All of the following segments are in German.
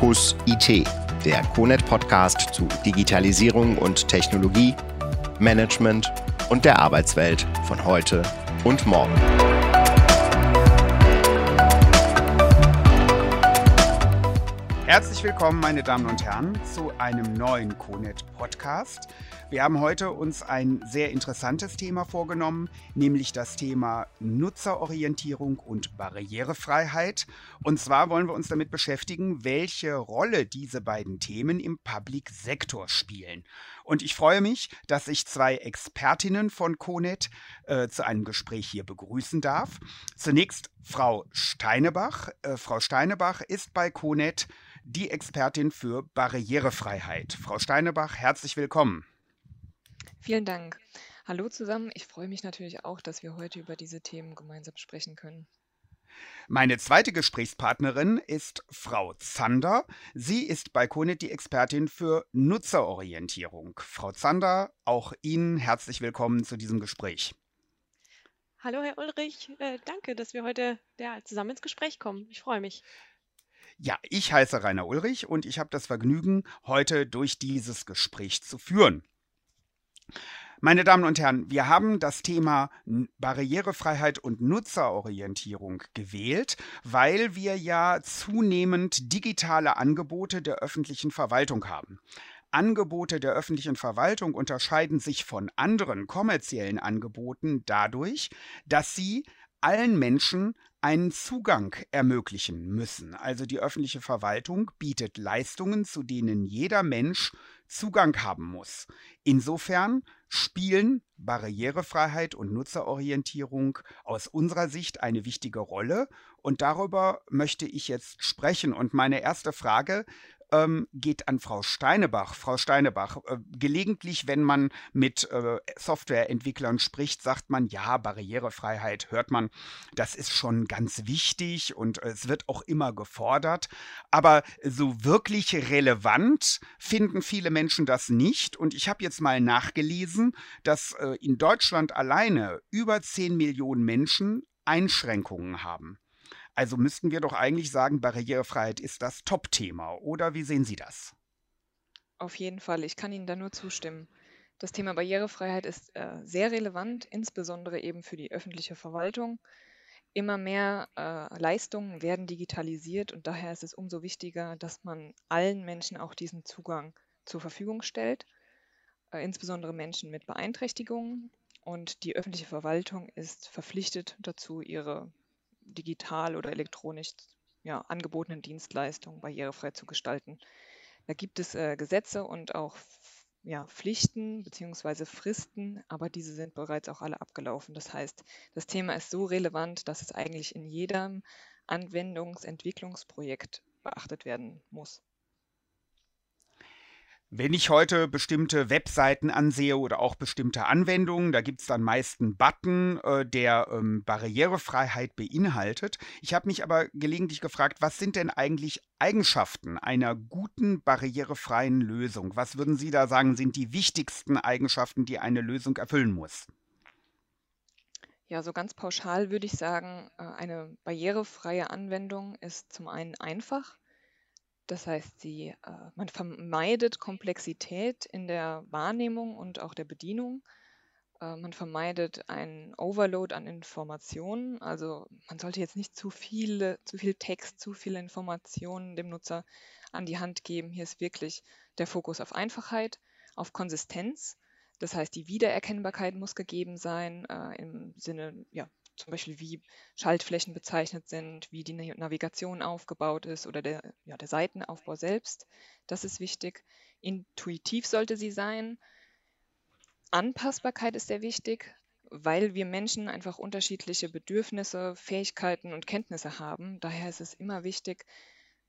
Fokus IT, der CONET Podcast zu Digitalisierung und Technologie, Management und der Arbeitswelt von heute und morgen. Herzlich willkommen, meine Damen und Herren, zu einem neuen CONET Podcast. Wir haben heute uns ein sehr interessantes Thema vorgenommen, nämlich das Thema Nutzerorientierung und Barrierefreiheit. Und zwar wollen wir uns damit beschäftigen, welche Rolle diese beiden Themen im Public Sektor spielen. Und ich freue mich, dass ich zwei Expertinnen von CONET äh, zu einem Gespräch hier begrüßen darf. Zunächst Frau Steinebach. Äh, Frau Steinebach ist bei CONET die Expertin für Barrierefreiheit. Frau Steinebach, herzlich willkommen. Vielen Dank. Hallo zusammen. Ich freue mich natürlich auch, dass wir heute über diese Themen gemeinsam sprechen können. Meine zweite Gesprächspartnerin ist Frau Zander. Sie ist bei Konet die Expertin für Nutzerorientierung. Frau Zander, auch Ihnen herzlich willkommen zu diesem Gespräch. Hallo, Herr Ulrich. Äh, danke, dass wir heute ja, zusammen ins Gespräch kommen. Ich freue mich. Ja, ich heiße Rainer Ulrich und ich habe das Vergnügen, heute durch dieses Gespräch zu führen. Meine Damen und Herren, wir haben das Thema Barrierefreiheit und Nutzerorientierung gewählt, weil wir ja zunehmend digitale Angebote der öffentlichen Verwaltung haben. Angebote der öffentlichen Verwaltung unterscheiden sich von anderen kommerziellen Angeboten dadurch, dass sie allen Menschen einen Zugang ermöglichen müssen. Also die öffentliche Verwaltung bietet Leistungen, zu denen jeder Mensch Zugang haben muss. Insofern spielen Barrierefreiheit und Nutzerorientierung aus unserer Sicht eine wichtige Rolle und darüber möchte ich jetzt sprechen. Und meine erste Frage ähm, geht an Frau Steinebach. Frau Steinebach, äh, gelegentlich, wenn man mit äh, Softwareentwicklern spricht, sagt man, ja, Barrierefreiheit hört man, das ist schon ganz wichtig und äh, es wird auch immer gefordert. Aber so wirklich relevant finden viele Menschen das nicht. Und ich habe jetzt mal nachgelesen, dass äh, in Deutschland alleine über 10 Millionen Menschen Einschränkungen haben. Also müssten wir doch eigentlich sagen, Barrierefreiheit ist das Top-Thema. Oder wie sehen Sie das? Auf jeden Fall. Ich kann Ihnen da nur zustimmen. Das Thema Barrierefreiheit ist äh, sehr relevant, insbesondere eben für die öffentliche Verwaltung. Immer mehr äh, Leistungen werden digitalisiert und daher ist es umso wichtiger, dass man allen Menschen auch diesen Zugang zur Verfügung stellt, äh, insbesondere Menschen mit Beeinträchtigungen. Und die öffentliche Verwaltung ist verpflichtet dazu, ihre digital oder elektronisch ja, angebotenen Dienstleistungen barrierefrei zu gestalten. Da gibt es äh, Gesetze und auch ja, Pflichten bzw. Fristen, aber diese sind bereits auch alle abgelaufen. Das heißt, das Thema ist so relevant, dass es eigentlich in jedem Anwendungsentwicklungsprojekt beachtet werden muss. Wenn ich heute bestimmte Webseiten ansehe oder auch bestimmte Anwendungen, da gibt es dann meist einen Button, äh, der ähm, Barrierefreiheit beinhaltet. Ich habe mich aber gelegentlich gefragt, was sind denn eigentlich Eigenschaften einer guten barrierefreien Lösung? Was würden Sie da sagen, sind die wichtigsten Eigenschaften, die eine Lösung erfüllen muss? Ja, so ganz pauschal würde ich sagen, äh, eine barrierefreie Anwendung ist zum einen einfach. Das heißt, sie, äh, man vermeidet Komplexität in der Wahrnehmung und auch der Bedienung. Äh, man vermeidet einen Overload an Informationen. Also man sollte jetzt nicht zu viele, zu viel Text, zu viele Informationen dem Nutzer an die Hand geben. Hier ist wirklich der Fokus auf Einfachheit, auf Konsistenz. Das heißt, die Wiedererkennbarkeit muss gegeben sein äh, im Sinne ja, zum Beispiel wie Schaltflächen bezeichnet sind, wie die Navigation aufgebaut ist oder der, ja, der Seitenaufbau selbst. Das ist wichtig. Intuitiv sollte sie sein. Anpassbarkeit ist sehr wichtig, weil wir Menschen einfach unterschiedliche Bedürfnisse, Fähigkeiten und Kenntnisse haben. Daher ist es immer wichtig,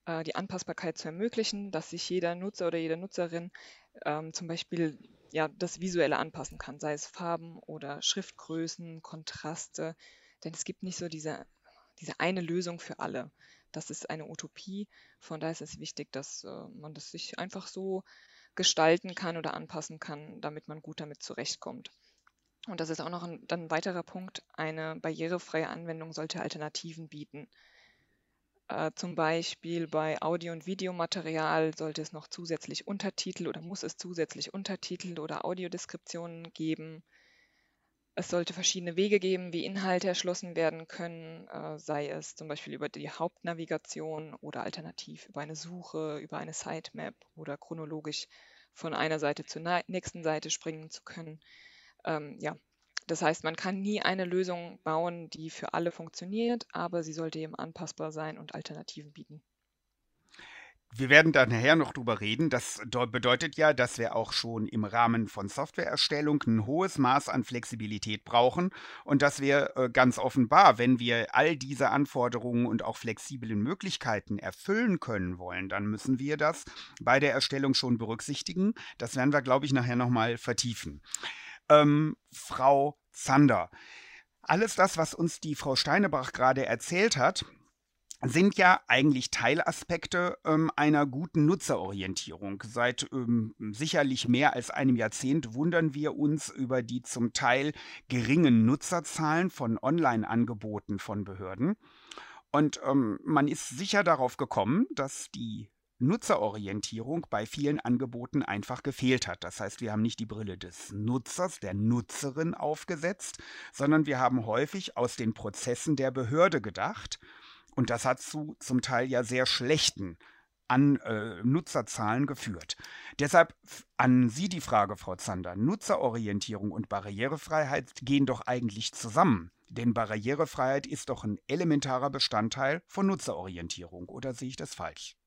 äh, die Anpassbarkeit zu ermöglichen, dass sich jeder Nutzer oder jede Nutzerin ähm, zum Beispiel ja, das Visuelle anpassen kann, sei es Farben oder Schriftgrößen, Kontraste, denn es gibt nicht so diese, diese eine Lösung für alle. Das ist eine Utopie. Von daher ist es wichtig, dass äh, man das sich einfach so gestalten kann oder anpassen kann, damit man gut damit zurechtkommt. Und das ist auch noch ein, dann ein weiterer Punkt. Eine barrierefreie Anwendung sollte Alternativen bieten. Äh, zum Beispiel bei Audio- und Videomaterial sollte es noch zusätzlich Untertitel oder muss es zusätzlich Untertitel oder Audiodeskriptionen geben. Es sollte verschiedene Wege geben, wie Inhalte erschlossen werden können, äh, sei es zum Beispiel über die Hauptnavigation oder alternativ über eine Suche, über eine Sitemap oder chronologisch von einer Seite zur nächsten Seite springen zu können. Ähm, ja, das heißt, man kann nie eine Lösung bauen, die für alle funktioniert, aber sie sollte eben anpassbar sein und Alternativen bieten. Wir werden da nachher noch drüber reden. Das bedeutet ja, dass wir auch schon im Rahmen von Softwareerstellung ein hohes Maß an Flexibilität brauchen und dass wir äh, ganz offenbar, wenn wir all diese Anforderungen und auch flexiblen Möglichkeiten erfüllen können wollen, dann müssen wir das bei der Erstellung schon berücksichtigen. Das werden wir, glaube ich, nachher nochmal vertiefen. Ähm, Frau Zander, alles das, was uns die Frau Steinebach gerade erzählt hat, sind ja eigentlich Teilaspekte ähm, einer guten Nutzerorientierung. Seit ähm, sicherlich mehr als einem Jahrzehnt wundern wir uns über die zum Teil geringen Nutzerzahlen von Online-Angeboten von Behörden. Und ähm, man ist sicher darauf gekommen, dass die Nutzerorientierung bei vielen Angeboten einfach gefehlt hat. Das heißt, wir haben nicht die Brille des Nutzers, der Nutzerin aufgesetzt, sondern wir haben häufig aus den Prozessen der Behörde gedacht und das hat zu zum Teil ja sehr schlechten an äh, Nutzerzahlen geführt. Deshalb an Sie die Frage, Frau Zander. Nutzerorientierung und Barrierefreiheit gehen doch eigentlich zusammen. Denn Barrierefreiheit ist doch ein elementarer Bestandteil von Nutzerorientierung. Oder sehe ich das falsch?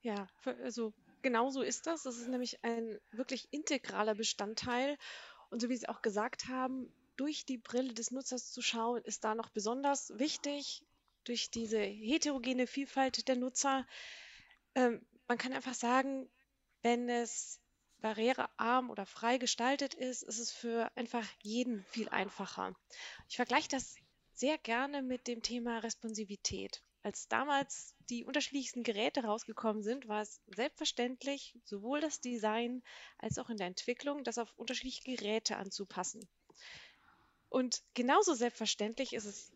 Ja, also genau so ist das. Das ist nämlich ein wirklich integraler Bestandteil. Und so wie Sie auch gesagt haben, durch die Brille des Nutzers zu schauen, ist da noch besonders wichtig, durch diese heterogene Vielfalt der Nutzer. Ähm, man kann einfach sagen, wenn es barrierearm oder frei gestaltet ist, ist es für einfach jeden viel einfacher. Ich vergleiche das sehr gerne mit dem Thema Responsivität. Als damals die unterschiedlichsten Geräte rausgekommen sind, war es selbstverständlich, sowohl das Design als auch in der Entwicklung, das auf unterschiedliche Geräte anzupassen. Und genauso selbstverständlich ist es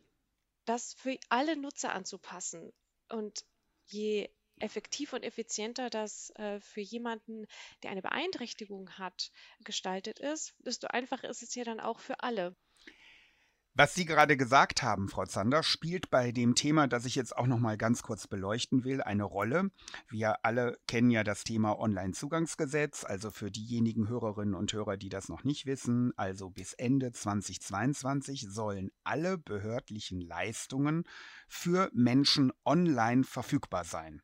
das für alle Nutzer anzupassen. Und je effektiv und effizienter das äh, für jemanden, der eine Beeinträchtigung hat, gestaltet ist, desto einfacher ist es ja dann auch für alle. Was Sie gerade gesagt haben, Frau Zander, spielt bei dem Thema, das ich jetzt auch noch mal ganz kurz beleuchten will, eine Rolle. Wir alle kennen ja das Thema Onlinezugangsgesetz, also für diejenigen Hörerinnen und Hörer, die das noch nicht wissen, also bis Ende 2022 sollen alle behördlichen Leistungen für Menschen online verfügbar sein.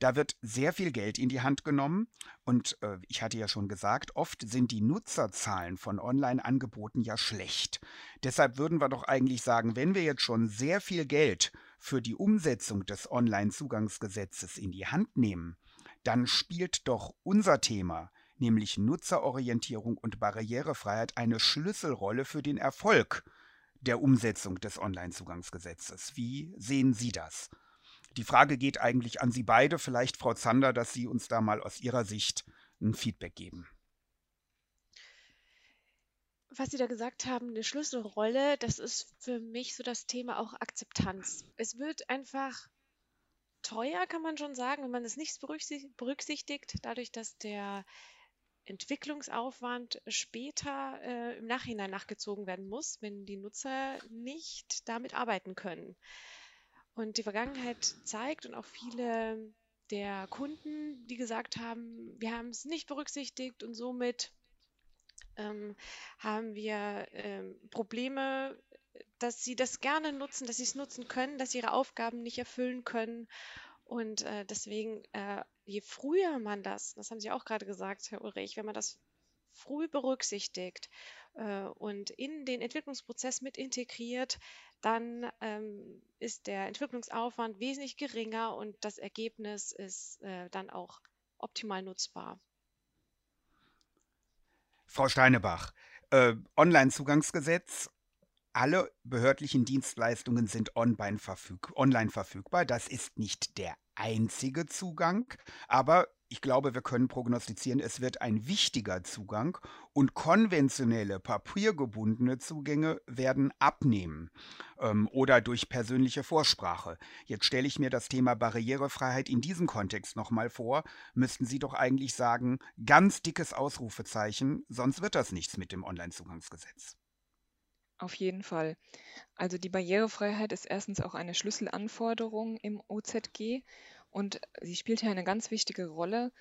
Da wird sehr viel Geld in die Hand genommen und äh, ich hatte ja schon gesagt, oft sind die Nutzerzahlen von Online-Angeboten ja schlecht. Deshalb würden wir doch eigentlich sagen, wenn wir jetzt schon sehr viel Geld für die Umsetzung des Online-Zugangsgesetzes in die Hand nehmen, dann spielt doch unser Thema, nämlich Nutzerorientierung und Barrierefreiheit, eine Schlüsselrolle für den Erfolg der Umsetzung des Onlinezugangsgesetzes. Wie sehen Sie das? Die Frage geht eigentlich an Sie beide, vielleicht Frau Zander, dass Sie uns da mal aus Ihrer Sicht ein Feedback geben. Was Sie da gesagt haben, eine Schlüsselrolle, das ist für mich so das Thema auch Akzeptanz. Es wird einfach teuer, kann man schon sagen, wenn man es nicht berücksichtigt, dadurch, dass der Entwicklungsaufwand später äh, im Nachhinein nachgezogen werden muss, wenn die Nutzer nicht damit arbeiten können. Und die Vergangenheit zeigt und auch viele der Kunden, die gesagt haben, wir haben es nicht berücksichtigt und somit ähm, haben wir ähm, Probleme, dass sie das gerne nutzen, dass sie es nutzen können, dass sie ihre Aufgaben nicht erfüllen können. Und äh, deswegen äh, je früher man das, das haben Sie auch gerade gesagt, Herr Ulrich, wenn man das früh berücksichtigt äh, und in den Entwicklungsprozess mit integriert, dann ähm, ist der Entwicklungsaufwand wesentlich geringer und das Ergebnis ist äh, dann auch optimal nutzbar. Frau Steinebach, äh, Online-Zugangsgesetz alle behördlichen Dienstleistungen sind online, online verfügbar. Das ist nicht der einzige Zugang, aber ich glaube, wir können prognostizieren, es wird ein wichtiger Zugang und konventionelle, papiergebundene Zugänge werden abnehmen ähm, oder durch persönliche Vorsprache. Jetzt stelle ich mir das Thema Barrierefreiheit in diesem Kontext nochmal vor. Müssten Sie doch eigentlich sagen, ganz dickes Ausrufezeichen, sonst wird das nichts mit dem Onlinezugangsgesetz. Auf jeden Fall. Also die Barrierefreiheit ist erstens auch eine Schlüsselanforderung im OZG und sie spielt hier eine ganz wichtige Rolle.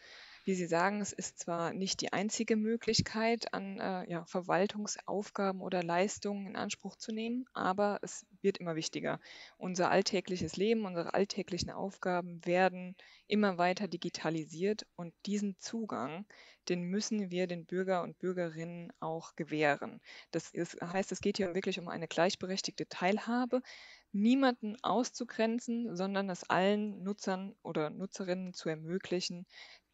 Wie Sie sagen, es ist zwar nicht die einzige Möglichkeit, an äh, ja, Verwaltungsaufgaben oder Leistungen in Anspruch zu nehmen, aber es wird immer wichtiger. Unser alltägliches Leben, unsere alltäglichen Aufgaben werden immer weiter digitalisiert und diesen Zugang, den müssen wir den Bürger und Bürgerinnen auch gewähren. Das ist, heißt, es geht hier wirklich um eine gleichberechtigte Teilhabe niemanden auszugrenzen, sondern es allen Nutzern oder Nutzerinnen zu ermöglichen,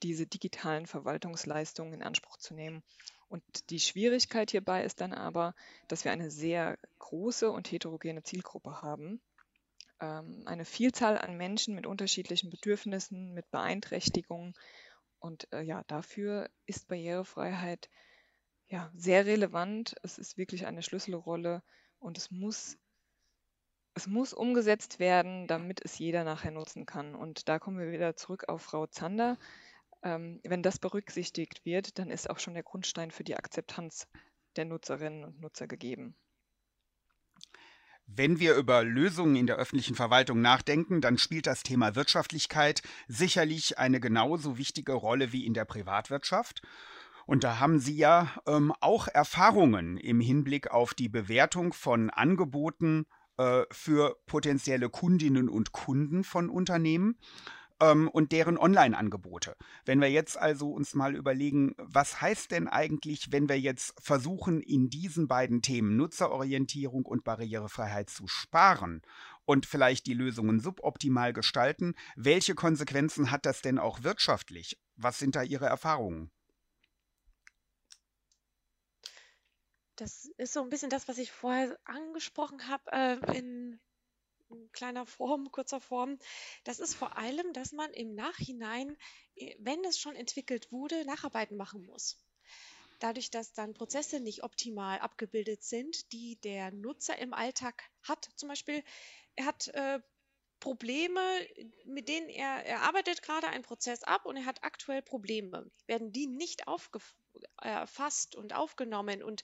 diese digitalen Verwaltungsleistungen in Anspruch zu nehmen. Und die Schwierigkeit hierbei ist dann aber, dass wir eine sehr große und heterogene Zielgruppe haben. Ähm, eine Vielzahl an Menschen mit unterschiedlichen Bedürfnissen, mit Beeinträchtigungen. Und äh, ja, dafür ist Barrierefreiheit ja sehr relevant. Es ist wirklich eine Schlüsselrolle und es muss es muss umgesetzt werden, damit es jeder nachher nutzen kann. Und da kommen wir wieder zurück auf Frau Zander. Ähm, wenn das berücksichtigt wird, dann ist auch schon der Grundstein für die Akzeptanz der Nutzerinnen und Nutzer gegeben. Wenn wir über Lösungen in der öffentlichen Verwaltung nachdenken, dann spielt das Thema Wirtschaftlichkeit sicherlich eine genauso wichtige Rolle wie in der Privatwirtschaft. Und da haben Sie ja ähm, auch Erfahrungen im Hinblick auf die Bewertung von Angeboten äh, für potenzielle Kundinnen und Kunden von Unternehmen ähm, und deren Online-Angebote. Wenn wir jetzt also uns mal überlegen, was heißt denn eigentlich, wenn wir jetzt versuchen, in diesen beiden Themen Nutzerorientierung und Barrierefreiheit zu sparen und vielleicht die Lösungen suboptimal gestalten, welche Konsequenzen hat das denn auch wirtschaftlich? Was sind da Ihre Erfahrungen? Das ist so ein bisschen das, was ich vorher angesprochen habe, äh, in kleiner Form, kurzer Form. Das ist vor allem, dass man im Nachhinein, äh, wenn es schon entwickelt wurde, Nacharbeiten machen muss. Dadurch, dass dann Prozesse nicht optimal abgebildet sind, die der Nutzer im Alltag hat. Zum Beispiel, er hat äh, Probleme, mit denen er, er arbeitet gerade einen Prozess ab und er hat aktuell Probleme. Werden die nicht erfasst und aufgenommen und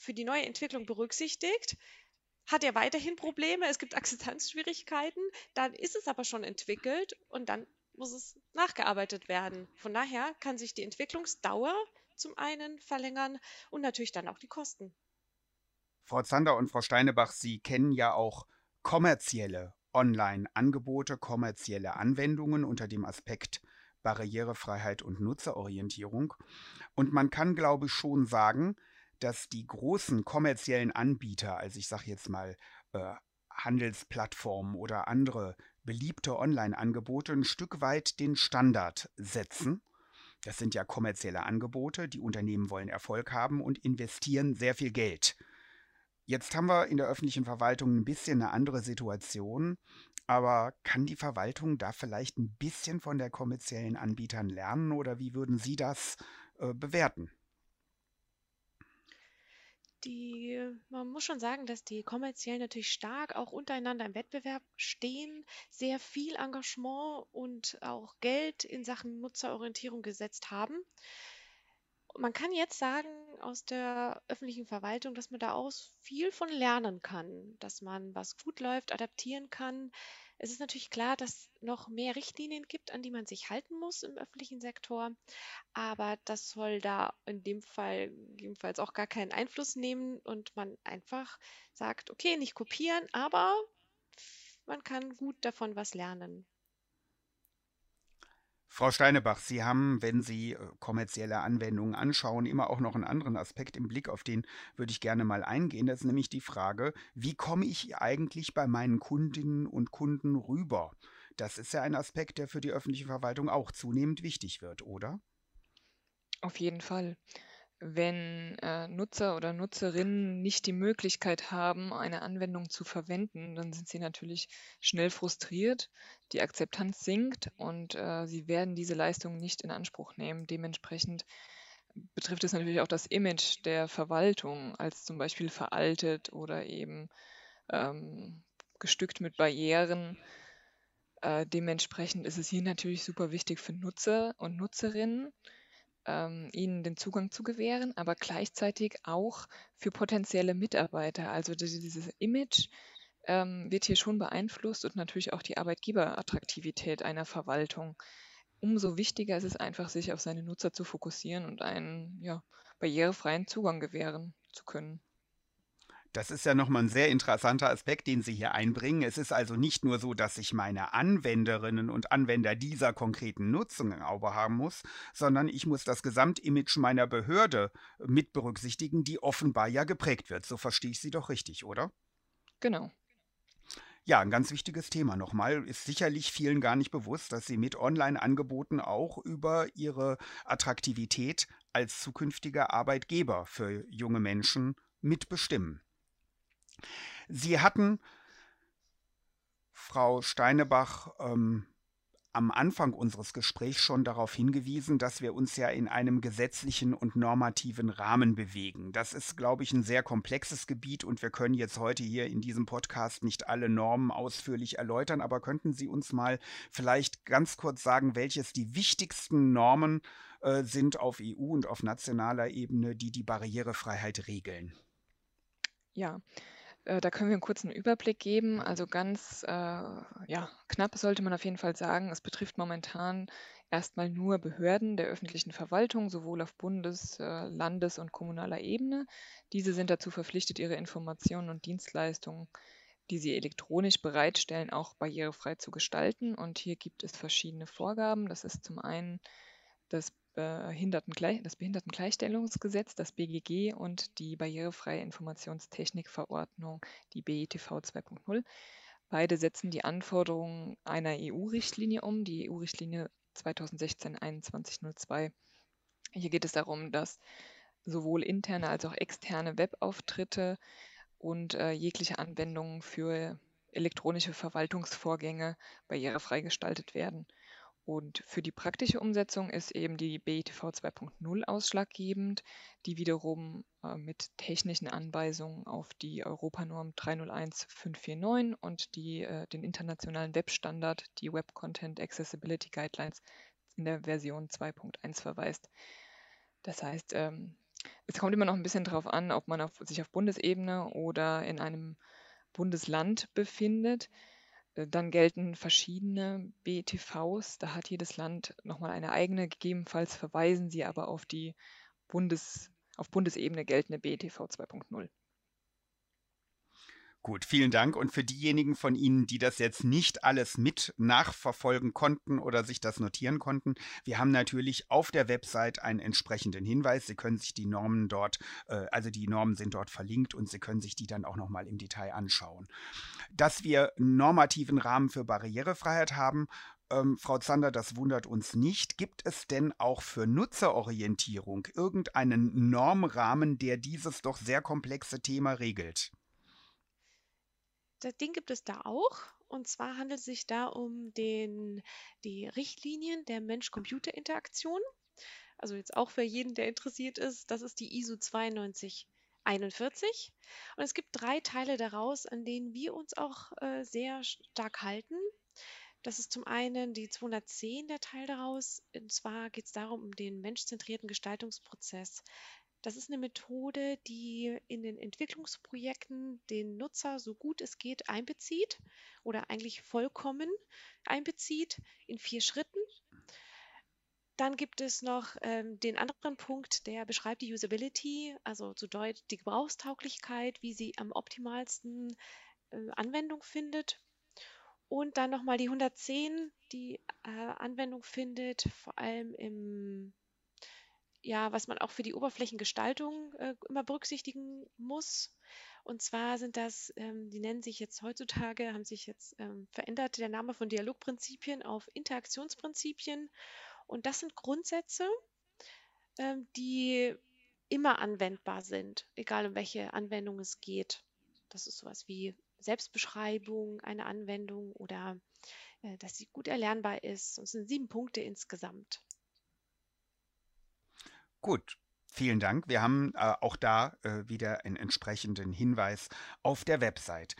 für die neue Entwicklung berücksichtigt, hat er weiterhin Probleme, es gibt Akzeptanzschwierigkeiten, dann ist es aber schon entwickelt und dann muss es nachgearbeitet werden. Von daher kann sich die Entwicklungsdauer zum einen verlängern und natürlich dann auch die Kosten. Frau Zander und Frau Steinebach, Sie kennen ja auch kommerzielle Online-Angebote, kommerzielle Anwendungen unter dem Aspekt Barrierefreiheit und Nutzerorientierung. Und man kann, glaube ich, schon sagen, dass die großen kommerziellen Anbieter, also ich sage jetzt mal äh, Handelsplattformen oder andere beliebte Online-Angebote, ein Stück weit den Standard setzen. Das sind ja kommerzielle Angebote, die Unternehmen wollen Erfolg haben und investieren sehr viel Geld. Jetzt haben wir in der öffentlichen Verwaltung ein bisschen eine andere Situation, aber kann die Verwaltung da vielleicht ein bisschen von der kommerziellen Anbietern lernen oder wie würden Sie das äh, bewerten? Die man muss schon sagen, dass die Kommerziellen natürlich stark auch untereinander im Wettbewerb stehen, sehr viel Engagement und auch Geld in Sachen Nutzerorientierung gesetzt haben. Man kann jetzt sagen aus der öffentlichen Verwaltung, dass man da auch viel von lernen kann, dass man, was gut läuft, adaptieren kann, es ist natürlich klar, dass noch mehr Richtlinien gibt, an die man sich halten muss im öffentlichen Sektor, aber das soll da in dem Fall jedenfalls auch gar keinen Einfluss nehmen und man einfach sagt, okay, nicht kopieren, aber man kann gut davon was lernen. Frau Steinebach, Sie haben, wenn Sie äh, kommerzielle Anwendungen anschauen, immer auch noch einen anderen Aspekt im Blick, auf den würde ich gerne mal eingehen. Das ist nämlich die Frage, wie komme ich eigentlich bei meinen Kundinnen und Kunden rüber? Das ist ja ein Aspekt, der für die öffentliche Verwaltung auch zunehmend wichtig wird, oder? Auf jeden Fall. Wenn äh, Nutzer oder Nutzerinnen nicht die Möglichkeit haben, eine Anwendung zu verwenden, dann sind sie natürlich schnell frustriert, die Akzeptanz sinkt und äh, sie werden diese Leistung nicht in Anspruch nehmen. Dementsprechend betrifft es natürlich auch das Image der Verwaltung als zum Beispiel veraltet oder eben ähm, gestückt mit Barrieren. Äh, dementsprechend ist es hier natürlich super wichtig für Nutzer und Nutzerinnen, ähm, ihnen den Zugang zu gewähren, aber gleichzeitig auch für potenzielle Mitarbeiter. Also dieses Image ähm, wird hier schon beeinflusst und natürlich auch die Arbeitgeberattraktivität einer Verwaltung. Umso wichtiger ist es einfach, sich auf seine Nutzer zu fokussieren und einen ja, barrierefreien Zugang gewähren zu können. Das ist ja nochmal ein sehr interessanter Aspekt, den Sie hier einbringen. Es ist also nicht nur so, dass ich meine Anwenderinnen und Anwender dieser konkreten Nutzung im Auge haben muss, sondern ich muss das Gesamtimage meiner Behörde mit berücksichtigen, die offenbar ja geprägt wird. So verstehe ich Sie doch richtig, oder? Genau. Ja, ein ganz wichtiges Thema nochmal. Ist sicherlich vielen gar nicht bewusst, dass Sie mit Online-Angeboten auch über Ihre Attraktivität als zukünftiger Arbeitgeber für junge Menschen mitbestimmen. Sie hatten, Frau Steinebach, ähm, am Anfang unseres Gesprächs schon darauf hingewiesen, dass wir uns ja in einem gesetzlichen und normativen Rahmen bewegen. Das ist, glaube ich, ein sehr komplexes Gebiet und wir können jetzt heute hier in diesem Podcast nicht alle Normen ausführlich erläutern, aber könnten Sie uns mal vielleicht ganz kurz sagen, welches die wichtigsten Normen äh, sind auf EU und auf nationaler Ebene, die die Barrierefreiheit regeln? Ja, da können wir einen kurzen Überblick geben. Also ganz äh, ja, knapp sollte man auf jeden Fall sagen, es betrifft momentan erstmal nur Behörden der öffentlichen Verwaltung, sowohl auf Bundes-, äh, Landes- und kommunaler Ebene. Diese sind dazu verpflichtet, ihre Informationen und Dienstleistungen, die sie elektronisch bereitstellen, auch barrierefrei zu gestalten. Und hier gibt es verschiedene Vorgaben. Das ist zum einen das Behindertengleich das Behindertengleichstellungsgesetz, das BGG und die Barrierefreie Informationstechnikverordnung, die BITV 2.0. Beide setzen die Anforderungen einer EU-Richtlinie um, die EU-Richtlinie 2016-2102. Hier geht es darum, dass sowohl interne als auch externe Webauftritte und äh, jegliche Anwendungen für elektronische Verwaltungsvorgänge barrierefrei gestaltet werden. Und für die praktische Umsetzung ist eben die BITV 2.0 ausschlaggebend, die wiederum äh, mit technischen Anweisungen auf die Europanorm 301549 und die, äh, den internationalen Webstandard, die Web Content Accessibility Guidelines in der Version 2.1 verweist. Das heißt, ähm, es kommt immer noch ein bisschen darauf an, ob man auf, sich auf Bundesebene oder in einem Bundesland befindet. Äh, dann gelten verschiedene BTVs. Da hat jedes Land nochmal eine eigene. Gegebenenfalls verweisen sie aber auf die Bundes, auf Bundesebene geltende BTV 2.0. Gut, vielen Dank. Und für diejenigen von Ihnen, die das jetzt nicht alles mit nachverfolgen konnten oder sich das notieren konnten, wir haben natürlich auf der Website einen entsprechenden Hinweis. Sie können sich die Normen dort, äh, also die Normen sind dort verlinkt und Sie können sich die dann auch nochmal im Detail anschauen. Dass wir normativen Rahmen für Barrierefreiheit haben, ähm, Frau Zander, das wundert uns nicht. Gibt es denn auch für Nutzerorientierung irgendeinen Normrahmen, der dieses doch sehr komplexe Thema regelt? Das Ding gibt es da auch. Und zwar handelt es sich da um den, die Richtlinien der Mensch-Computer-Interaktion. Also jetzt auch für jeden, der interessiert ist, das ist die ISO 9241. Und es gibt drei Teile daraus, an denen wir uns auch äh, sehr stark halten. Das ist zum einen die 210, der Teil daraus. Und zwar geht es darum, um den menschzentrierten Gestaltungsprozess. Das ist eine Methode, die in den Entwicklungsprojekten den Nutzer so gut es geht einbezieht oder eigentlich vollkommen einbezieht in vier Schritten. Dann gibt es noch ähm, den anderen Punkt, der beschreibt die Usability, also zu Deutsch die Gebrauchstauglichkeit, wie sie am optimalsten äh, Anwendung findet. Und dann nochmal die 110, die äh, Anwendung findet, vor allem im ja, was man auch für die Oberflächengestaltung äh, immer berücksichtigen muss. Und zwar sind das, ähm, die nennen sich jetzt heutzutage, haben sich jetzt ähm, verändert, der Name von Dialogprinzipien auf Interaktionsprinzipien. Und das sind Grundsätze, ähm, die immer anwendbar sind, egal um welche Anwendung es geht. Das ist sowas wie Selbstbeschreibung einer Anwendung oder äh, dass sie gut erlernbar ist. Und es sind sieben Punkte insgesamt. Gut, Vielen Dank. Wir haben äh, auch da äh, wieder einen entsprechenden Hinweis auf der Website.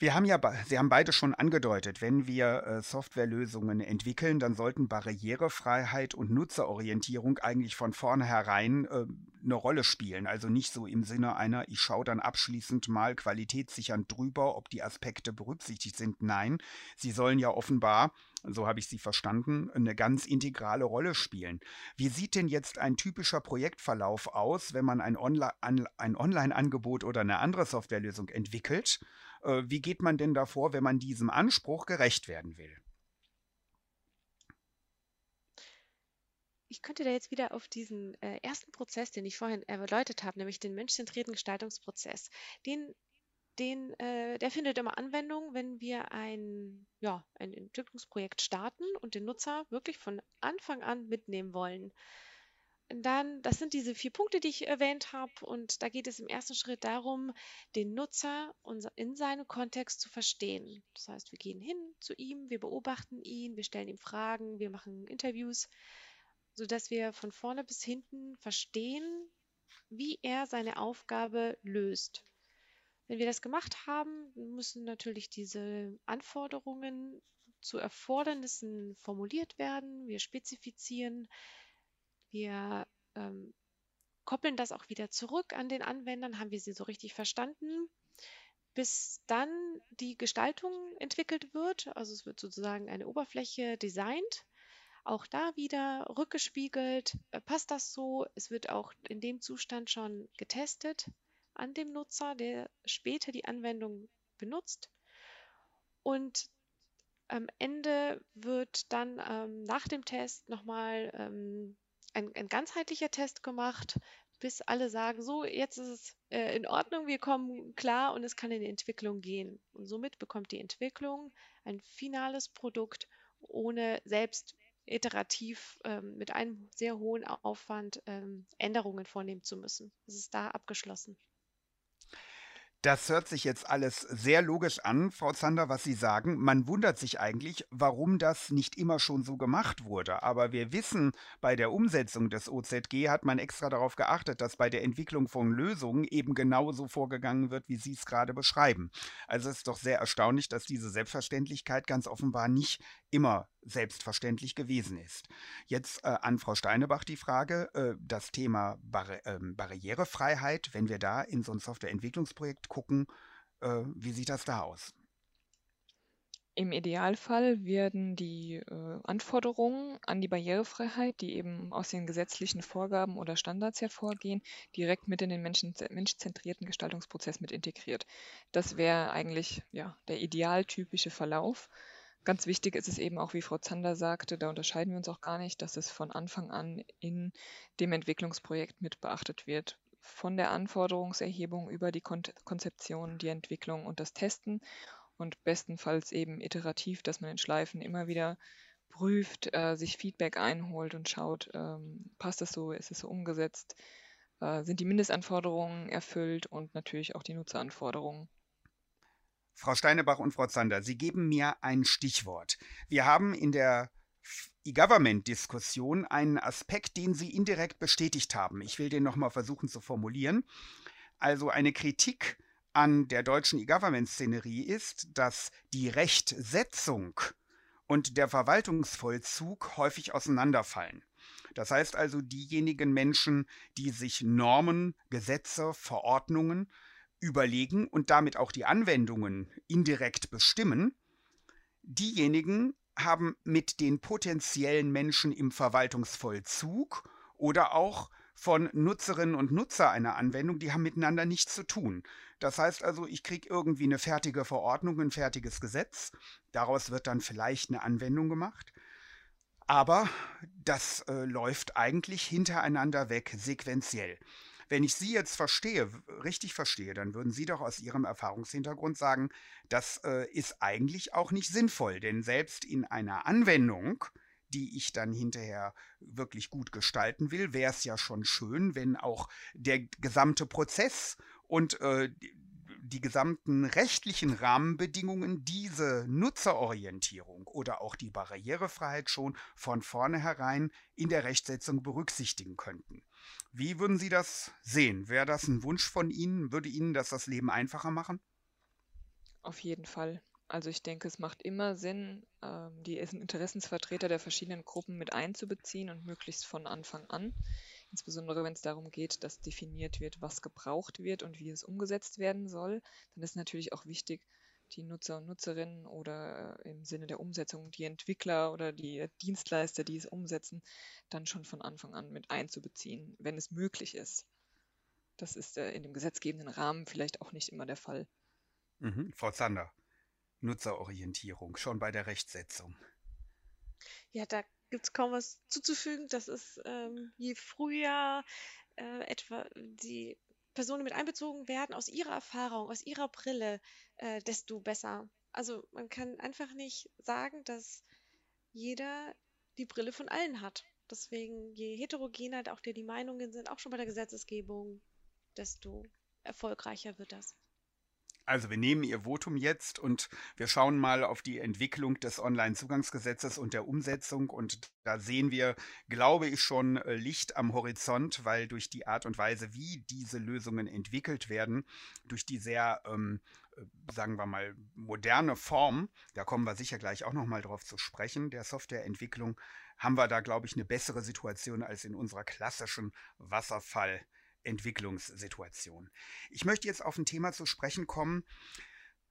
Wir haben ja, Sie haben beide schon angedeutet, wenn wir äh, Softwarelösungen entwickeln, dann sollten Barrierefreiheit und Nutzerorientierung eigentlich von vornherein äh, eine Rolle spielen. Also nicht so im Sinne einer, ich schaue dann abschließend mal qualitätssichernd drüber, ob die Aspekte berücksichtigt sind. Nein, sie sollen ja offenbar so habe ich sie verstanden, eine ganz integrale Rolle spielen. Wie sieht denn jetzt ein typischer Projektverlauf aus, wenn man ein, Onli ein Online-Angebot oder eine andere Softwarelösung entwickelt? Äh, wie geht man denn davor, wenn man diesem Anspruch gerecht werden will? Ich könnte da jetzt wieder auf diesen äh, ersten Prozess, den ich vorhin erläutert habe, nämlich den menschzentrierten Gestaltungsprozess, den, den, äh, der findet immer Anwendung, wenn wir ein, ja, ein Entwicklungsprojekt starten und den Nutzer wirklich von Anfang an mitnehmen wollen. Dann, das sind diese vier Punkte, die ich erwähnt habe. Und da geht es im ersten Schritt darum, den Nutzer in seinem Kontext zu verstehen. Das heißt, wir gehen hin zu ihm, wir beobachten ihn, wir stellen ihm Fragen, wir machen Interviews, sodass wir von vorne bis hinten verstehen, wie er seine Aufgabe löst. Wenn wir das gemacht haben, müssen natürlich diese Anforderungen zu Erfordernissen formuliert werden. Wir spezifizieren, wir ähm, koppeln das auch wieder zurück an den Anwendern. Haben wir sie so richtig verstanden? Bis dann die Gestaltung entwickelt wird. Also es wird sozusagen eine Oberfläche designt. Auch da wieder rückgespiegelt. Äh, passt das so? Es wird auch in dem Zustand schon getestet an dem Nutzer, der später die Anwendung benutzt. Und am Ende wird dann ähm, nach dem Test nochmal ähm, ein, ein ganzheitlicher Test gemacht, bis alle sagen, so, jetzt ist es äh, in Ordnung, wir kommen klar und es kann in die Entwicklung gehen. Und somit bekommt die Entwicklung ein finales Produkt, ohne selbst iterativ ähm, mit einem sehr hohen Aufwand ähm, Änderungen vornehmen zu müssen. Es ist da abgeschlossen. Das hört sich jetzt alles sehr logisch an, Frau Zander, was Sie sagen. Man wundert sich eigentlich, warum das nicht immer schon so gemacht wurde. Aber wir wissen, bei der Umsetzung des OZG hat man extra darauf geachtet, dass bei der Entwicklung von Lösungen eben genauso vorgegangen wird, wie Sie es gerade beschreiben. Also es ist doch sehr erstaunlich, dass diese Selbstverständlichkeit ganz offenbar nicht immer selbstverständlich gewesen ist. Jetzt äh, an Frau Steinebach die Frage, äh, das Thema Barri äh, Barrierefreiheit, wenn wir da in so ein Softwareentwicklungsprojekt gucken, äh, wie sieht das da aus? Im Idealfall werden die äh, Anforderungen an die Barrierefreiheit, die eben aus den gesetzlichen Vorgaben oder Standards hervorgehen, direkt mit in den Menschen, menschzentrierten Gestaltungsprozess mit integriert. Das wäre eigentlich ja, der idealtypische Verlauf. Ganz wichtig ist es eben auch, wie Frau Zander sagte, da unterscheiden wir uns auch gar nicht, dass es von Anfang an in dem Entwicklungsprojekt mit beachtet wird. Von der Anforderungserhebung über die Konzeption, die Entwicklung und das Testen und bestenfalls eben iterativ, dass man in Schleifen immer wieder prüft, äh, sich Feedback einholt und schaut, ähm, passt es so, ist es so umgesetzt, äh, sind die Mindestanforderungen erfüllt und natürlich auch die Nutzeranforderungen. Frau Steinebach und Frau Zander, Sie geben mir ein Stichwort. Wir haben in der E-Government-Diskussion einen Aspekt, den Sie indirekt bestätigt haben. Ich will den nochmal versuchen zu formulieren. Also eine Kritik an der deutschen E-Government-Szenerie ist, dass die Rechtsetzung und der Verwaltungsvollzug häufig auseinanderfallen. Das heißt also, diejenigen Menschen, die sich Normen, Gesetze, Verordnungen überlegen und damit auch die Anwendungen indirekt bestimmen, diejenigen haben mit den potenziellen Menschen im Verwaltungsvollzug oder auch von Nutzerinnen und Nutzer einer Anwendung, die haben miteinander nichts zu tun. Das heißt also, ich kriege irgendwie eine fertige Verordnung, ein fertiges Gesetz, daraus wird dann vielleicht eine Anwendung gemacht, aber das äh, läuft eigentlich hintereinander weg, sequenziell. Wenn ich Sie jetzt verstehe, richtig verstehe, dann würden Sie doch aus Ihrem Erfahrungshintergrund sagen, das äh, ist eigentlich auch nicht sinnvoll, denn selbst in einer Anwendung, die ich dann hinterher wirklich gut gestalten will, wäre es ja schon schön, wenn auch der gesamte Prozess und äh, die gesamten rechtlichen Rahmenbedingungen diese Nutzerorientierung oder auch die Barrierefreiheit schon von vornherein in der Rechtsetzung berücksichtigen könnten. Wie würden Sie das sehen? Wäre das ein Wunsch von Ihnen? Würde Ihnen das das Leben einfacher machen? Auf jeden Fall. Also ich denke, es macht immer Sinn, ähm, die Interessensvertreter der verschiedenen Gruppen mit einzubeziehen und möglichst von Anfang an. Insbesondere wenn es darum geht, dass definiert wird, was gebraucht wird und wie es umgesetzt werden soll. Dann ist natürlich auch wichtig, die Nutzer und Nutzerinnen oder im Sinne der Umsetzung die Entwickler oder die Dienstleister, die es umsetzen, dann schon von Anfang an mit einzubeziehen, wenn es möglich ist. Das ist äh, in dem gesetzgebenden Rahmen vielleicht auch nicht immer der Fall. Mhm. Frau Zander, Nutzerorientierung schon bei der Rechtsetzung. Ja, da gibt es kaum was zuzufügen. Das ist ähm, je früher äh, etwa die Personen mit einbezogen werden aus ihrer Erfahrung, aus ihrer Brille, äh, desto besser. Also man kann einfach nicht sagen, dass jeder die Brille von allen hat. Deswegen, je heterogener auch die Meinungen sind, auch schon bei der Gesetzesgebung, desto erfolgreicher wird das. Also wir nehmen Ihr Votum jetzt und wir schauen mal auf die Entwicklung des Onlinezugangsgesetzes und der Umsetzung. Und da sehen wir, glaube ich, schon äh, Licht am Horizont, weil durch die Art und Weise, wie diese Lösungen entwickelt werden, durch die sehr, ähm, äh, sagen wir mal, moderne Form, da kommen wir sicher gleich auch nochmal drauf zu sprechen, der Softwareentwicklung, haben wir da, glaube ich, eine bessere Situation als in unserer klassischen Wasserfall- Entwicklungssituation. Ich möchte jetzt auf ein Thema zu sprechen kommen,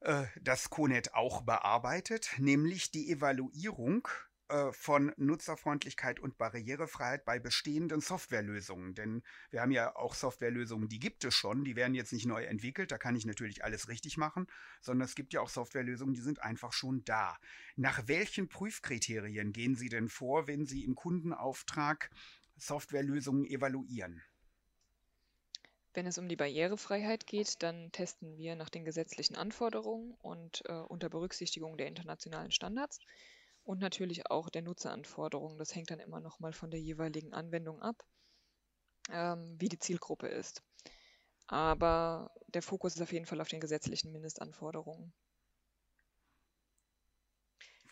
äh, das CONET auch bearbeitet, nämlich die Evaluierung äh, von Nutzerfreundlichkeit und Barrierefreiheit bei bestehenden Softwarelösungen. Denn wir haben ja auch Softwarelösungen, die gibt es schon, die werden jetzt nicht neu entwickelt, da kann ich natürlich alles richtig machen, sondern es gibt ja auch Softwarelösungen, die sind einfach schon da. Nach welchen Prüfkriterien gehen Sie denn vor, wenn Sie im Kundenauftrag Softwarelösungen evaluieren? Wenn es um die Barrierefreiheit geht, dann testen wir nach den gesetzlichen Anforderungen und äh, unter Berücksichtigung der internationalen Standards und natürlich auch der Nutzeranforderungen. Das hängt dann immer noch mal von der jeweiligen Anwendung ab, ähm, wie die Zielgruppe ist. Aber der Fokus ist auf jeden Fall auf den gesetzlichen Mindestanforderungen.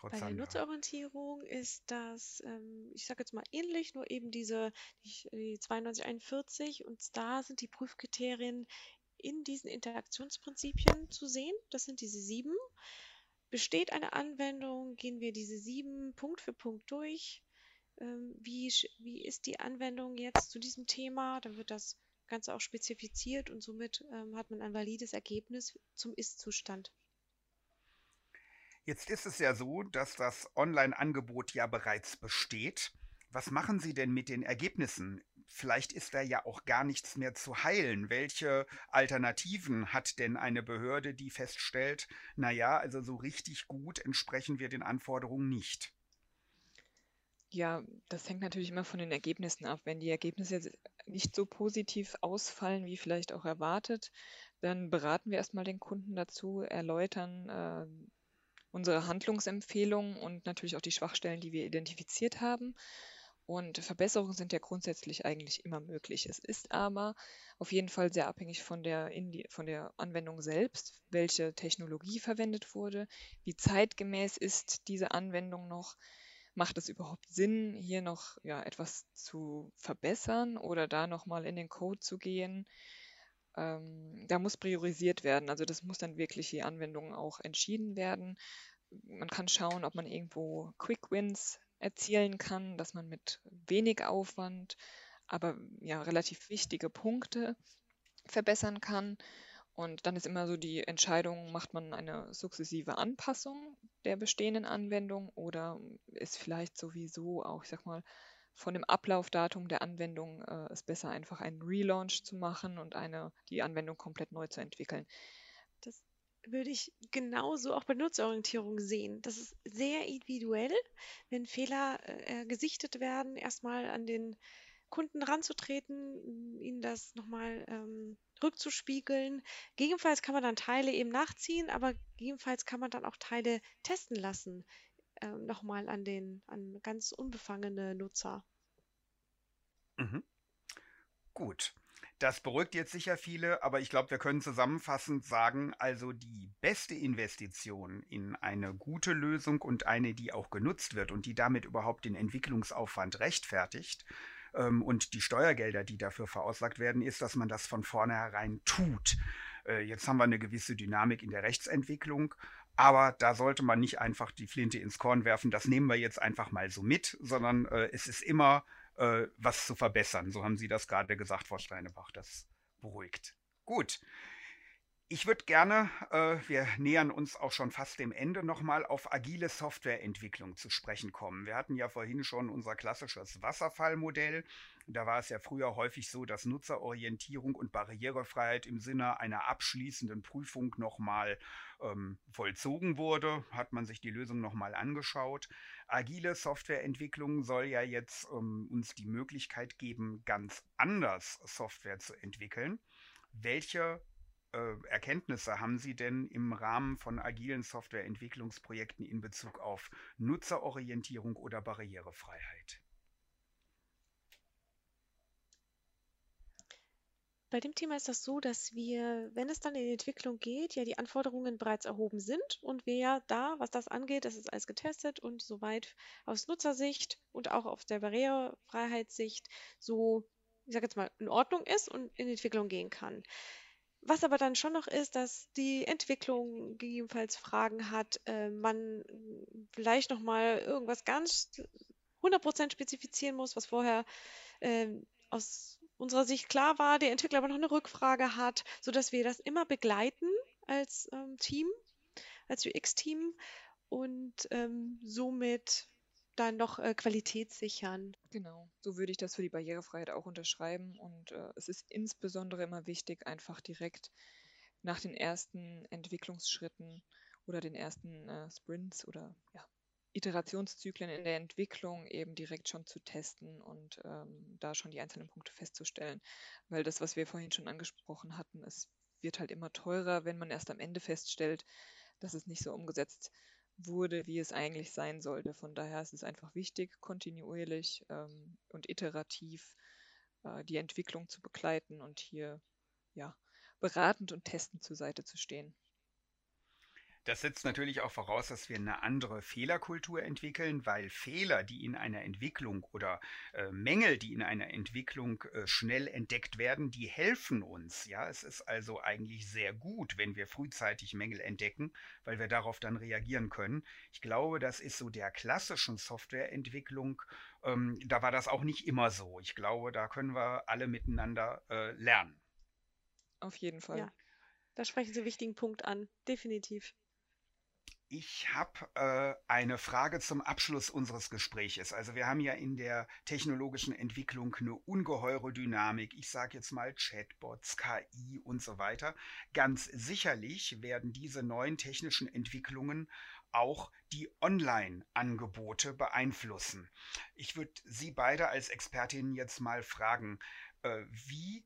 Frau Bei der Nutzerorientierung ist das, ähm, ich sage jetzt mal ähnlich, nur eben diese die, die 9241 und da sind die Prüfkriterien in diesen Interaktionsprinzipien zu sehen. Das sind diese sieben. Besteht eine Anwendung, gehen wir diese sieben Punkt für Punkt durch. Ähm, wie, wie ist die Anwendung jetzt zu diesem Thema? Dann wird das Ganze auch spezifiziert und somit ähm, hat man ein valides Ergebnis zum Ist-Zustand. Jetzt ist es ja so, dass das Online-Angebot ja bereits besteht. Was machen Sie denn mit den Ergebnissen? Vielleicht ist da ja auch gar nichts mehr zu heilen. Welche Alternativen hat denn eine Behörde, die feststellt, naja, also so richtig gut entsprechen wir den Anforderungen nicht? Ja, das hängt natürlich immer von den Ergebnissen ab. Wenn die Ergebnisse nicht so positiv ausfallen, wie vielleicht auch erwartet, dann beraten wir erstmal den Kunden dazu, erläutern, äh, unsere Handlungsempfehlungen und natürlich auch die Schwachstellen, die wir identifiziert haben. Und Verbesserungen sind ja grundsätzlich eigentlich immer möglich. Es ist aber auf jeden Fall sehr abhängig von der, von der Anwendung selbst, welche Technologie verwendet wurde, wie zeitgemäß ist diese Anwendung noch. Macht es überhaupt Sinn, hier noch ja, etwas zu verbessern oder da nochmal in den Code zu gehen? Ähm, da muss priorisiert werden. Also das muss dann wirklich die Anwendung auch entschieden werden. Man kann schauen, ob man irgendwo Quick Wins erzielen kann, dass man mit wenig Aufwand, aber ja relativ wichtige Punkte verbessern kann. Und dann ist immer so die Entscheidung, macht man eine sukzessive Anpassung der bestehenden Anwendung oder ist vielleicht sowieso auch, ich sag mal, von dem Ablaufdatum der Anwendung äh, ist besser, einfach einen Relaunch zu machen und eine, die Anwendung komplett neu zu entwickeln. Das würde ich genauso auch bei Nutzorientierung sehen. Das ist sehr individuell, wenn Fehler äh, gesichtet werden, erstmal an den Kunden ranzutreten, ihnen das nochmal ähm, rückzuspiegeln. Gegebenenfalls kann man dann Teile eben nachziehen, aber gegebenenfalls kann man dann auch Teile testen lassen äh, nochmal an den an ganz unbefangene Nutzer. Mhm. Gut. Das beruhigt jetzt sicher viele, aber ich glaube, wir können zusammenfassend sagen, also die beste Investition in eine gute Lösung und eine, die auch genutzt wird und die damit überhaupt den Entwicklungsaufwand rechtfertigt ähm, und die Steuergelder, die dafür verauslagt werden, ist, dass man das von vornherein tut. Äh, jetzt haben wir eine gewisse Dynamik in der Rechtsentwicklung, aber da sollte man nicht einfach die Flinte ins Korn werfen, das nehmen wir jetzt einfach mal so mit, sondern äh, es ist immer äh, was zu verbessern. So haben Sie das gerade gesagt, Frau Steinebach. Das beruhigt. Gut. Ich würde gerne, äh, wir nähern uns auch schon fast dem Ende, nochmal auf agile Softwareentwicklung zu sprechen kommen. Wir hatten ja vorhin schon unser klassisches Wasserfallmodell. Da war es ja früher häufig so, dass Nutzerorientierung und Barrierefreiheit im Sinne einer abschließenden Prüfung nochmal ähm, vollzogen wurde. Hat man sich die Lösung nochmal angeschaut. Agile Softwareentwicklung soll ja jetzt ähm, uns die Möglichkeit geben, ganz anders Software zu entwickeln. Welche äh, Erkenntnisse haben Sie denn im Rahmen von agilen Softwareentwicklungsprojekten in Bezug auf Nutzerorientierung oder Barrierefreiheit? Bei dem Thema ist das so, dass wir, wenn es dann in die Entwicklung geht, ja die Anforderungen bereits erhoben sind und wir ja da, was das angeht, das ist alles getestet und soweit aus Nutzersicht und auch auf der Barrierefreiheitssicht so, ich sage jetzt mal, in Ordnung ist und in die Entwicklung gehen kann. Was aber dann schon noch ist, dass die Entwicklung gegebenenfalls Fragen hat, äh, man vielleicht nochmal irgendwas ganz 100% spezifizieren muss, was vorher äh, aus unserer Sicht klar war, der Entwickler aber noch eine Rückfrage hat, sodass wir das immer begleiten als ähm, Team, als UX-Team und ähm, somit dann noch äh, Qualität sichern. Genau, so würde ich das für die Barrierefreiheit auch unterschreiben. Und äh, es ist insbesondere immer wichtig, einfach direkt nach den ersten Entwicklungsschritten oder den ersten äh, Sprints oder ja, Iterationszyklen in der Entwicklung eben direkt schon zu testen und ähm, da schon die einzelnen Punkte festzustellen. Weil das, was wir vorhin schon angesprochen hatten, es wird halt immer teurer, wenn man erst am Ende feststellt, dass es nicht so umgesetzt wurde, wie es eigentlich sein sollte. Von daher ist es einfach wichtig, kontinuierlich ähm, und iterativ äh, die Entwicklung zu begleiten und hier ja beratend und testend zur Seite zu stehen. Das setzt natürlich auch voraus, dass wir eine andere Fehlerkultur entwickeln, weil Fehler, die in einer Entwicklung oder äh, Mängel, die in einer Entwicklung äh, schnell entdeckt werden, die helfen uns. Ja, es ist also eigentlich sehr gut, wenn wir frühzeitig Mängel entdecken, weil wir darauf dann reagieren können. Ich glaube, das ist so der klassischen Softwareentwicklung. Ähm, da war das auch nicht immer so. Ich glaube, da können wir alle miteinander äh, lernen. Auf jeden Fall. Ja, da sprechen Sie einen wichtigen Punkt an. Definitiv. Ich habe äh, eine Frage zum Abschluss unseres Gespräches. Also wir haben ja in der technologischen Entwicklung eine ungeheure Dynamik. Ich sage jetzt mal Chatbots, KI und so weiter. Ganz sicherlich werden diese neuen technischen Entwicklungen auch die Online-Angebote beeinflussen. Ich würde Sie beide als Expertinnen jetzt mal fragen, äh, wie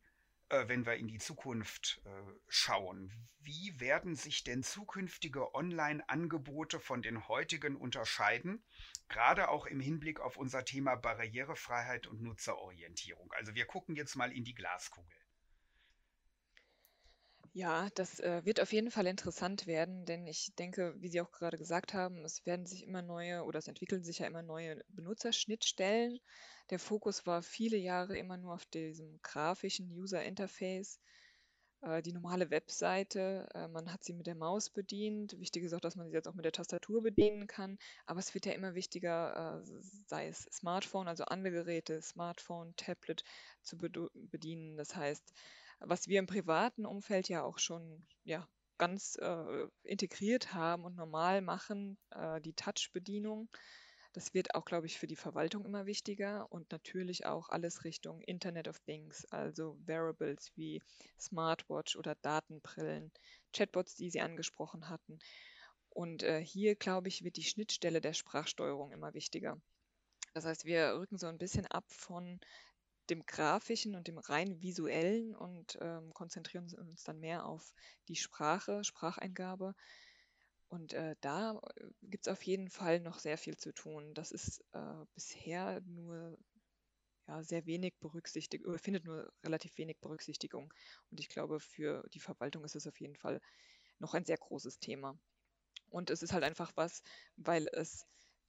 wenn wir in die Zukunft äh, schauen, wie werden sich denn zukünftige Online-Angebote von den heutigen unterscheiden? Gerade auch im Hinblick auf unser Thema Barrierefreiheit und Nutzerorientierung. Also wir gucken jetzt mal in die Glaskugel. Ja, das äh, wird auf jeden Fall interessant werden, denn ich denke, wie Sie auch gerade gesagt haben, es werden sich immer neue oder es entwickeln sich ja immer neue Benutzerschnittstellen. Der Fokus war viele Jahre immer nur auf diesem grafischen User Interface, äh, die normale Webseite. Äh, man hat sie mit der Maus bedient. Wichtig ist auch, dass man sie jetzt auch mit der Tastatur bedienen kann. Aber es wird ja immer wichtiger, äh, sei es Smartphone, also andere Geräte, Smartphone, Tablet zu bedienen. Das heißt, was wir im privaten Umfeld ja auch schon ja, ganz äh, integriert haben und normal machen, äh, die Touch-Bedienung. Das wird auch, glaube ich, für die Verwaltung immer wichtiger und natürlich auch alles Richtung Internet of Things, also Wearables wie Smartwatch oder Datenbrillen, Chatbots, die Sie angesprochen hatten. Und äh, hier, glaube ich, wird die Schnittstelle der Sprachsteuerung immer wichtiger. Das heißt, wir rücken so ein bisschen ab von dem Grafischen und dem rein Visuellen und ähm, konzentrieren uns dann mehr auf die Sprache, Spracheingabe. Und äh, da äh, gibt es auf jeden Fall noch sehr viel zu tun. Das ist äh, bisher nur ja, sehr wenig berücksichtigt oder findet nur relativ wenig Berücksichtigung. Und ich glaube, für die Verwaltung ist es auf jeden Fall noch ein sehr großes Thema. Und es ist halt einfach was, weil es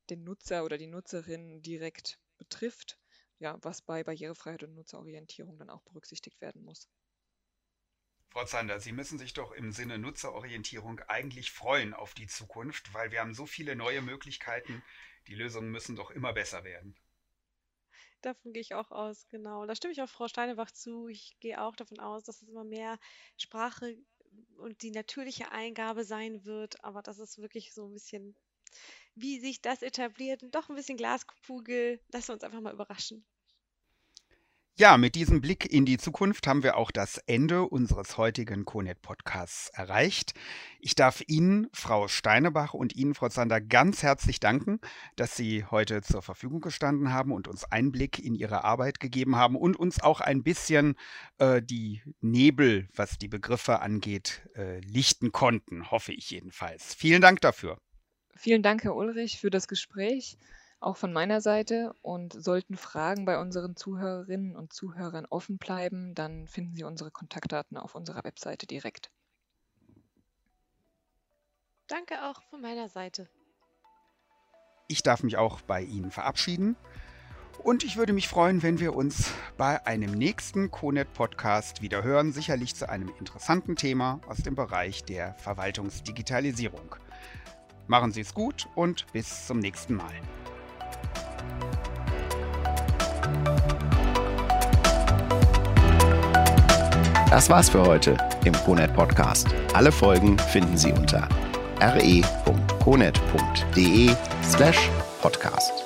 den Nutzer oder die Nutzerin direkt betrifft, ja, was bei Barrierefreiheit und Nutzerorientierung dann auch berücksichtigt werden muss. Frau Zander, Sie müssen sich doch im Sinne Nutzerorientierung eigentlich freuen auf die Zukunft, weil wir haben so viele neue Möglichkeiten. Die Lösungen müssen doch immer besser werden. Davon gehe ich auch aus, genau. Da stimme ich auch Frau Steinebach zu. Ich gehe auch davon aus, dass es immer mehr Sprache und die natürliche Eingabe sein wird, aber das ist wirklich so ein bisschen, wie sich das etabliert, doch ein bisschen Glaskugel. Lassen wir uns einfach mal überraschen. Ja, mit diesem Blick in die Zukunft haben wir auch das Ende unseres heutigen CONET-Podcasts erreicht. Ich darf Ihnen, Frau Steinebach und Ihnen, Frau Zander, ganz herzlich danken, dass Sie heute zur Verfügung gestanden haben und uns Einblick in Ihre Arbeit gegeben haben und uns auch ein bisschen äh, die Nebel, was die Begriffe angeht, äh, lichten konnten, hoffe ich jedenfalls. Vielen Dank dafür. Vielen Dank, Herr Ulrich, für das Gespräch auch von meiner Seite. Und sollten Fragen bei unseren Zuhörerinnen und Zuhörern offen bleiben, dann finden Sie unsere Kontaktdaten auf unserer Webseite direkt. Danke auch von meiner Seite. Ich darf mich auch bei Ihnen verabschieden. Und ich würde mich freuen, wenn wir uns bei einem nächsten CONET-Podcast wieder hören, sicherlich zu einem interessanten Thema aus dem Bereich der Verwaltungsdigitalisierung. Machen Sie es gut und bis zum nächsten Mal. Das war's für heute im CONET Podcast. Alle Folgen finden Sie unter re.conet.de slash podcast.